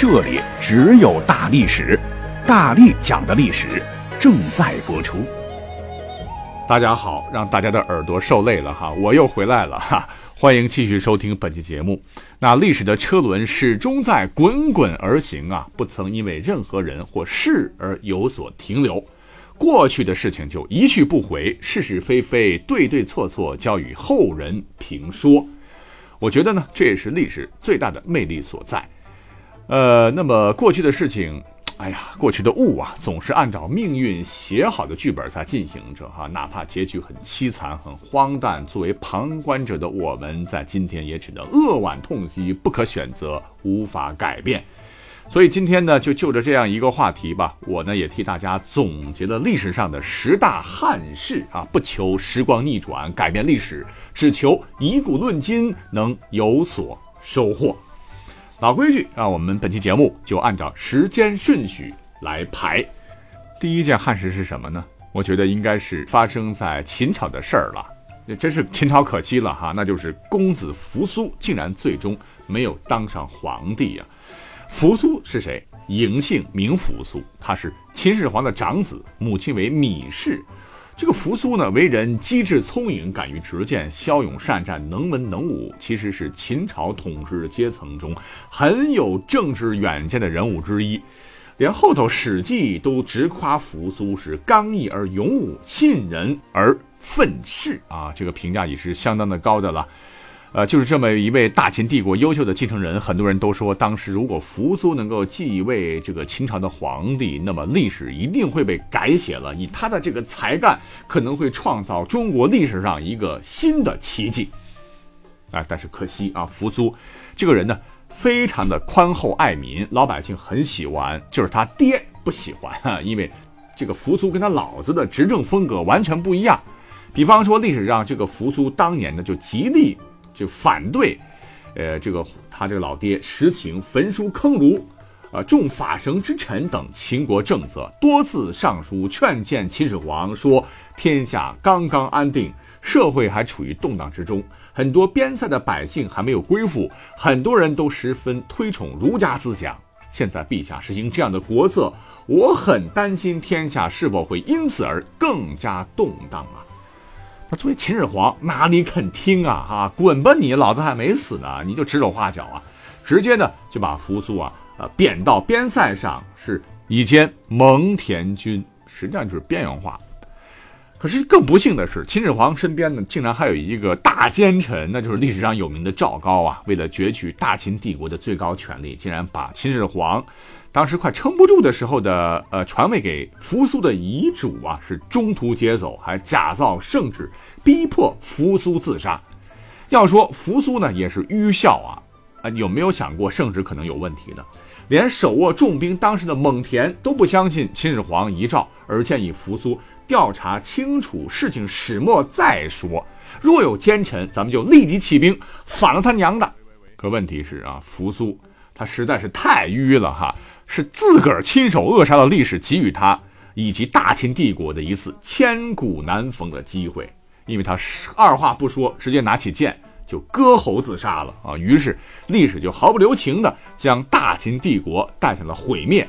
这里只有大历史，大力讲的历史正在播出。大家好，让大家的耳朵受累了哈，我又回来了哈，欢迎继续收听本期节目。那历史的车轮始终在滚滚而行啊，不曾因为任何人或事而有所停留。过去的事情就一去不回，是是非非，对对错错，交与后人评说。我觉得呢，这也是历史最大的魅力所在。呃，那么过去的事情，哎呀，过去的物啊，总是按照命运写好的剧本在进行着哈，哪怕结局很凄惨、很荒诞，作为旁观者的我们在今天也只能扼腕痛惜，不可选择，无法改变。所以今天呢，就就着这样一个话题吧，我呢也替大家总结了历史上的十大憾事啊，不求时光逆转改变历史，只求以古论今，能有所收获。老规矩啊，我们本期节目就按照时间顺序来排。第一件憾事是什么呢？我觉得应该是发生在秦朝的事儿了。那真是秦朝可惜了哈，那就是公子扶苏竟然最终没有当上皇帝呀。扶苏是谁？嬴姓，名扶苏，他是秦始皇的长子，母亲为芈氏。这个扶苏呢，为人机智聪颖，敢于直谏，骁勇善战，能文能武，其实是秦朝统治阶层中很有政治远见的人物之一。连后头《史记》都直夸扶苏是刚毅而勇武，信人而奋世啊，这个评价也是相当的高的了。呃，就是这么一位大秦帝国优秀的继承人，很多人都说，当时如果扶苏能够继位这个秦朝的皇帝，那么历史一定会被改写了。以他的这个才干，可能会创造中国历史上一个新的奇迹。啊，但是可惜啊，扶苏这个人呢，非常的宽厚爱民，老百姓很喜欢，就是他爹不喜欢哈，因为这个扶苏跟他老子的执政风格完全不一样。比方说，历史上这个扶苏当年呢，就极力。就反对，呃，这个他这个老爹实行焚书坑儒，呃，重法绳之臣等秦国政策，多次上书劝谏秦始皇，说天下刚刚安定，社会还处于动荡之中，很多边塞的百姓还没有归附，很多人都十分推崇儒家思想。现在陛下实行这样的国策，我很担心天下是否会因此而更加动荡啊。那作为秦始皇，哪里肯听啊？啊，滚吧你！老子还没死呢，你就指手画脚啊！直接呢就把扶苏啊，呃，贬到边塞上，是以兼蒙恬军，实际上就是边缘化。可是更不幸的是，秦始皇身边呢，竟然还有一个大奸臣，那就是历史上有名的赵高啊！为了攫取大秦帝国的最高权力，竟然把秦始皇当时快撑不住的时候的呃传位给扶苏的遗嘱啊，是中途劫走，还假造圣旨。逼迫扶苏自杀。要说扶苏呢，也是愚孝啊，啊，有没有想过圣旨可能有问题的？连手握重兵当时的蒙恬都不相信秦始皇遗诏，而建议扶苏调查清楚事情始末再说。若有奸臣，咱们就立即起兵反了他娘的。可问题是啊，扶苏他实在是太愚了哈，是自个儿亲手扼杀了历史给予他以及大秦帝国的一次千古难逢的机会。因为他二话不说，直接拿起剑就割喉自杀了啊！于是历史就毫不留情的将大秦帝国带向了毁灭。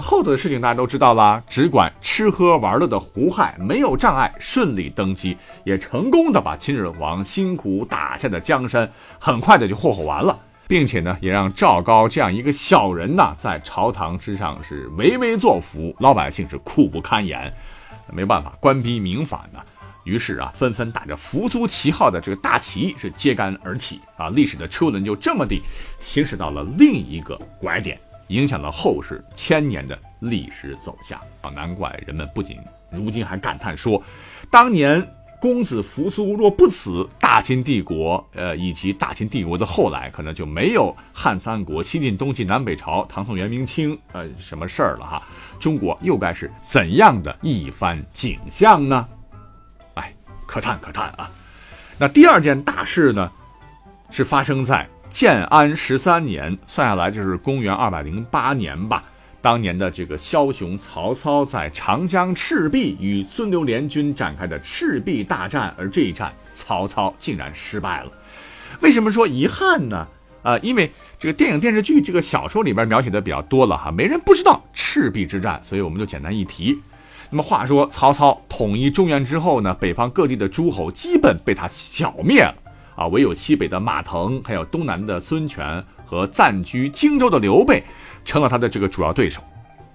后头的事情大家都知道啦，只管吃喝玩乐的胡亥没有障碍，顺利登基，也成功的把秦始皇辛苦打下的江山很快的就霍霍完了，并且呢，也让赵高这样一个小人呐，在朝堂之上是唯唯作福，老百姓是苦不堪言。没办法，官逼民反呐。于是啊，纷纷打着扶苏旗号的这个大旗是揭竿而起啊，历史的车轮就这么地行驶到了另一个拐点，影响了后世千年的历史走向啊！难怪人们不仅如今还感叹说，当年公子扶苏若不死，大秦帝国，呃，以及大秦帝国的后来，可能就没有汉三国、西晋、东晋、南北朝、唐宋元明清，呃，什么事儿了哈？中国又该是怎样的一番景象呢？哎，可叹可叹啊！那第二件大事呢，是发生在建安十三年，算下来就是公元二百零八年吧。当年的这个枭雄曹操在长江赤壁与孙刘联军展开的赤壁大战，而这一战曹操竟然失败了。为什么说遗憾呢？啊，因为这个电影、电视剧、这个小说里边描写的比较多了哈，没人不知道赤壁之战，所以我们就简单一提。那么话说，曹操统一中原之后呢，北方各地的诸侯基本被他剿灭了啊，唯有西北的马腾，还有东南的孙权。和暂居荆州的刘备，成了他的这个主要对手。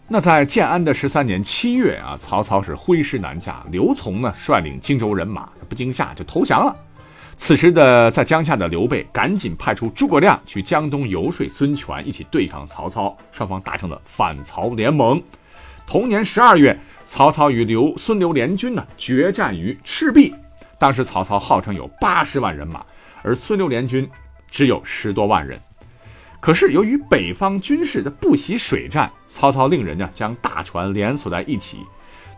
那在建安的十三年七月啊，曹操是挥师南下，刘琮呢率领荆州人马不惊吓就投降了。此时的在江夏的刘备赶紧派出诸葛亮去江东游说孙权，一起对抗曹操，双方达成了反曹联盟。同年十二月，曹操与刘孙刘联军呢决战于赤壁。当时曹操号称有八十万人马，而孙刘联军只有十多万人。可是由于北方军事的不习水战，曹操令人呢将大船连锁在一起，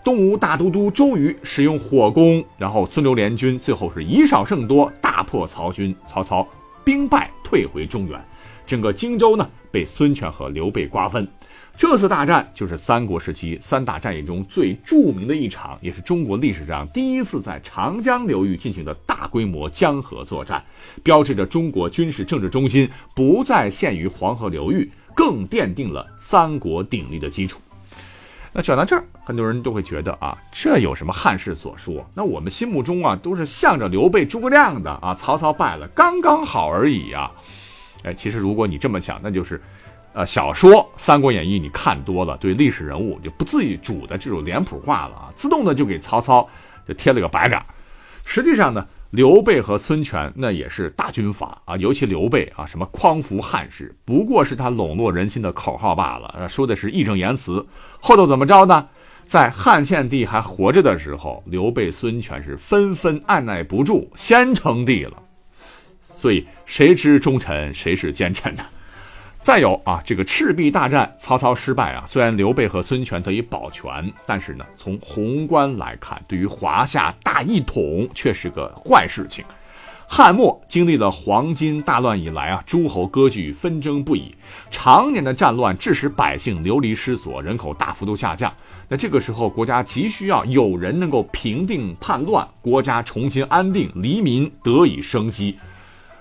东吴大都督周瑜使用火攻，然后孙刘联军最后是以少胜多，大破曹军，曹操兵败退回中原，整个荆州呢被孙权和刘备瓜分。这次大战就是三国时期三大战役中最著名的一场，也是中国历史上第一次在长江流域进行的大规模江河作战，标志着中国军事政治中心不再限于黄河流域，更奠定了三国鼎立的基础。那讲到这儿，很多人都会觉得啊，这有什么汉室所说？那我们心目中啊，都是向着刘备、诸葛亮的啊，曹操败了，刚刚好而已啊。哎，其实如果你这么想，那就是。呃，小说《三国演义》你看多了，对历史人物就不自主的这种脸谱化了啊，自动的就给曹操就贴了个白脸。实际上呢，刘备和孙权那也是大军阀啊，尤其刘备啊，什么匡扶汉室，不过是他笼络人心的口号罢了，说的是义正言辞。后头怎么着呢？在汉献帝还活着的时候，刘备、孙权是纷纷按耐不住，先称帝了。所以谁知忠臣，谁是奸臣呢？再有啊，这个赤壁大战，曹操失败啊。虽然刘备和孙权得以保全，但是呢，从宏观来看，对于华夏大一统却是个坏事情。汉末经历了黄巾大乱以来啊，诸侯割据，纷争不已，常年的战乱致使百姓流离失所，人口大幅度下降。那这个时候，国家急需要有人能够平定叛乱，国家重新安定，黎民得以生息。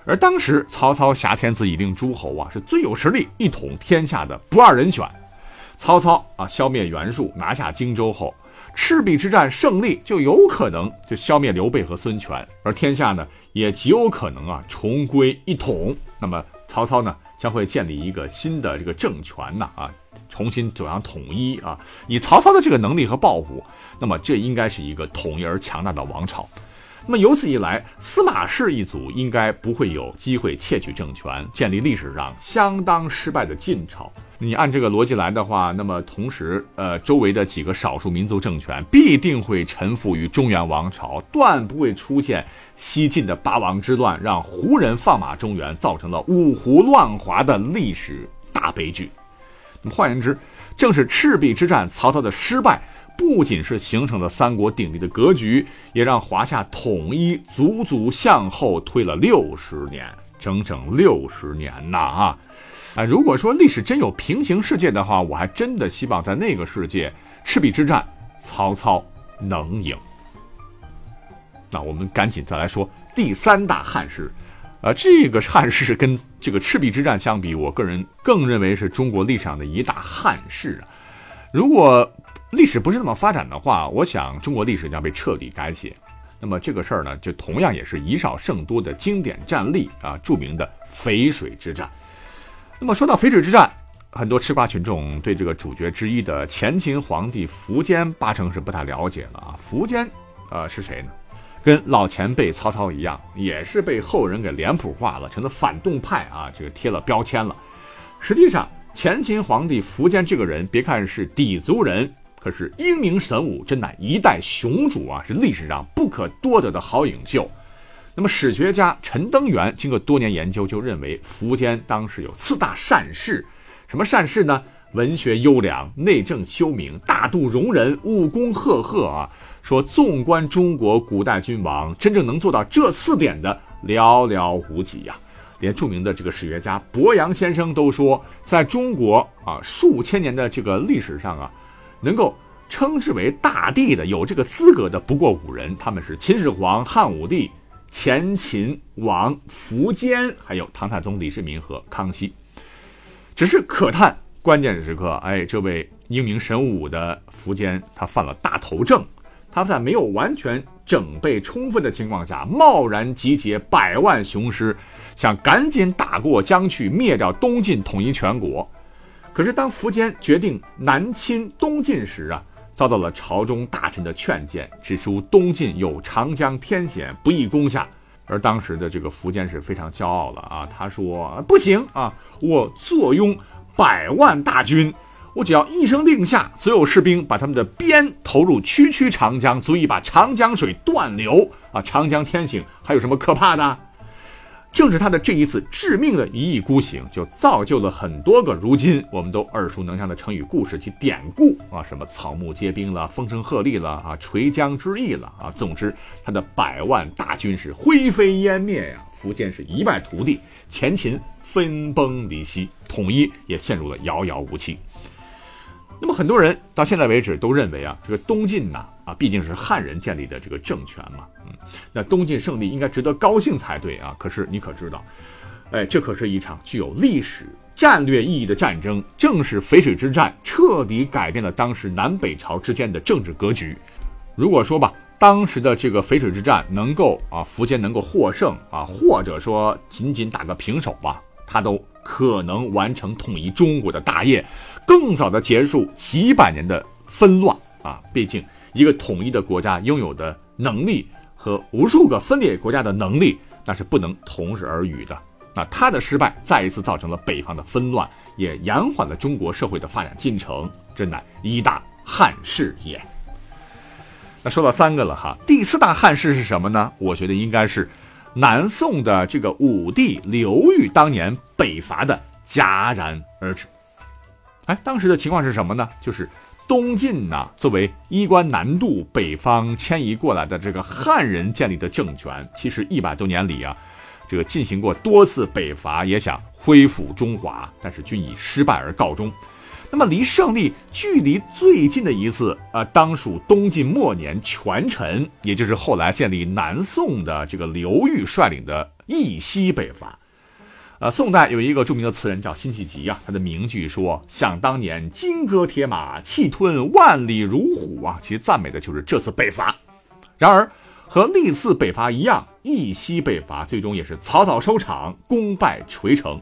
而当时曹操挟天子以令诸侯啊，是最有实力一统天下的不二人选。曹操啊，消灭袁术，拿下荆州后，赤壁之战胜利就有可能就消灭刘备和孙权，而天下呢，也极有可能啊重归一统。那么曹操呢，将会建立一个新的这个政权呐啊，重新走向统一啊。以曹操的这个能力和抱负，那么这应该是一个统一而强大的王朝。那么由此以来，司马氏一族应该不会有机会窃取政权，建立历史上相当失败的晋朝。你按这个逻辑来的话，那么同时，呃，周围的几个少数民族政权必定会臣服于中原王朝，断不会出现西晋的八王之乱，让胡人放马中原，造成了五胡乱华的历史大悲剧。那么换言之，正是赤壁之战，曹操的失败。不仅是形成了三国鼎立的格局，也让华夏统一足足向后推了六十年，整整六十年呐！啊，啊，如果说历史真有平行世界的话，我还真的希望在那个世界，赤壁之战，曹操能赢。那我们赶紧再来说第三大汉室，啊，这个汉室跟这个赤壁之战相比，我个人更认为是中国历史上的一大汉室啊。如果历史不是这么发展的话，我想中国历史将被彻底改写。那么这个事儿呢，就同样也是以少胜多的经典战例啊，著名的淝水之战。那么说到淝水之战，很多吃瓜群众对这个主角之一的前秦皇帝苻坚八成是不太了解了啊。苻坚，呃，是谁呢？跟老前辈曹操一样，也是被后人给脸谱化了，成了反动派啊，这个贴了标签了。实际上，前秦皇帝苻坚这个人，别看是氐族人。可是英明神武，真乃一代雄主啊，是历史上不可多得的好领袖。那么史学家陈登元经过多年研究，就认为苻坚当时有四大善事，什么善事呢？文学优良，内政修明，大度容人，武功赫赫啊。说纵观中国古代君王，真正能做到这四点的寥寥无几呀。连著名的这个史学家伯阳先生都说，在中国啊数千年的这个历史上啊，能够称之为大帝的有这个资格的不过五人，他们是秦始皇、汉武帝、前秦王苻坚，还有唐太宗李世民和康熙。只是可叹关键时刻，哎，这位英明神武的苻坚他犯了大头症，他在没有完全整备充分的情况下，贸然集结百万雄师。想赶紧打过江去，灭掉东晋，统一全国。可是当苻坚决定南侵东晋时啊，遭到了朝中大臣的劝谏，指出东晋有长江天险，不易攻下。而当时的这个苻坚是非常骄傲了啊，他说不行啊，我坐拥百万大军，我只要一声令下，所有士兵把他们的鞭投入区区长江，足以把长江水断流啊！长江天险还有什么可怕的？正是他的这一次致命的一意孤行，就造就了很多个如今我们都耳熟能详的成语故事及典故啊，什么草木皆兵了，风声鹤唳了啊，垂江之役了啊。总之，他的百万大军是灰飞烟灭呀，苻坚是一败涂地，前秦分崩离析，统一也陷入了遥遥无期。那么，很多人到现在为止都认为啊，这个东晋呐。啊，啊毕竟是汉人建立的这个政权嘛，嗯，那东晋胜利应该值得高兴才对啊。可是你可知道，哎，这可是一场具有历史战略意义的战争。正是淝水之战，彻底改变了当时南北朝之间的政治格局。如果说吧，当时的这个淝水之战能够啊，苻坚能够获胜啊，或者说仅仅打个平手吧，他都可能完成统一中国的大业，更早的结束几百年的纷乱啊。毕竟。一个统一的国家拥有的能力和无数个分裂国家的能力，那是不能同日而语的。那他的失败再一次造成了北方的纷乱，也延缓了中国社会的发展进程，真乃一大憾事也。那说到三个了哈，第四大憾事是什么呢？我觉得应该是南宋的这个武帝刘裕当年北伐的戛然而止。哎，当时的情况是什么呢？就是。东晋呢，作为衣冠南渡、北方迁移过来的这个汉人建立的政权，其实一百多年里啊，这个进行过多次北伐，也想恢复中华，但是均以失败而告终。那么离胜利距离最近的一次，呃，当属东晋末年权臣，也就是后来建立南宋的这个刘裕率领的义西北伐。呃，宋代有一个著名的词人叫辛弃疾啊，他的名句说：“想当年金戈铁马，气吞万里如虎啊！”其实赞美的就是这次北伐。然而，和历次北伐一样，一西北伐最终也是草草收场，功败垂成。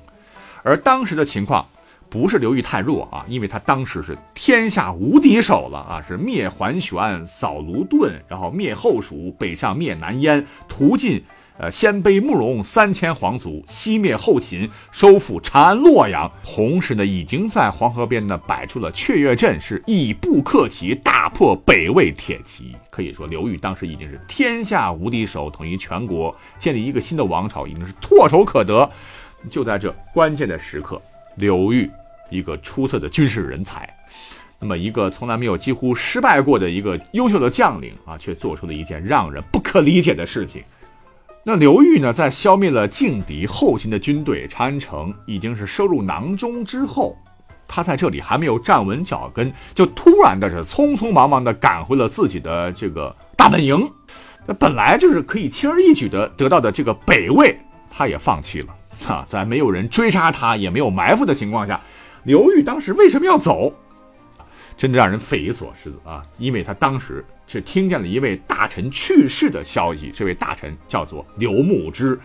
而当时的情况，不是刘裕太弱啊，因为他当时是天下无敌手了啊，是灭桓玄，扫卢顿，然后灭后蜀，北上灭南燕，屠尽。呃，鲜卑慕容三千皇族，熄灭后秦，收复长安洛阳，同时呢，已经在黄河边呢摆出了雀跃阵，是以步克旗，大破北魏铁骑。可以说，刘裕当时已经是天下无敌手，统一全国，建立一个新的王朝，已经是唾手可得。就在这关键的时刻，刘裕，一个出色的军事人才，那么一个从来没有几乎失败过的一个优秀的将领啊，却做出了一件让人不可理解的事情。那刘裕呢，在消灭了劲敌后秦的军队，长安城已经是收入囊中之后，他在这里还没有站稳脚跟，就突然的是匆匆忙忙的赶回了自己的这个大本营。那本来就是可以轻而易举的得到的这个北魏，他也放弃了。哈，在没有人追杀他，也没有埋伏的情况下，刘裕当时为什么要走？真的让人匪夷所思啊！因为他当时。是听见了一位大臣去世的消息，这位大臣叫做刘牧之。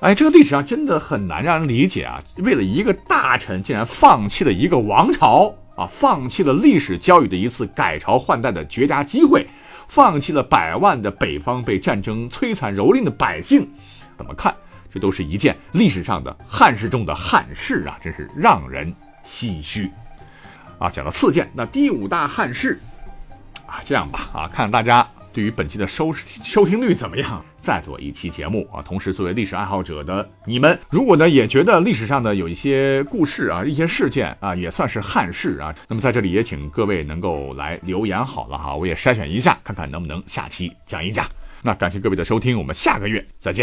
哎，这个历史上真的很难让人理解啊！为了一个大臣，竟然放弃了一个王朝啊，放弃了历史教育的一次改朝换代的绝佳机会，放弃了百万的北方被战争摧残蹂躏的百姓。怎么看，这都是一件历史上的汉室中的汉室啊！真是让人唏嘘啊！讲到次件，那第五大汉室。这样吧，啊，看大家对于本期的收收听率怎么样，再做一期节目啊。同时，作为历史爱好者的你们，如果呢也觉得历史上的有一些故事啊、一些事件啊，也算是憾事啊，那么在这里也请各位能够来留言好了哈，我也筛选一下，看看能不能下期讲一讲。那感谢各位的收听，我们下个月再见。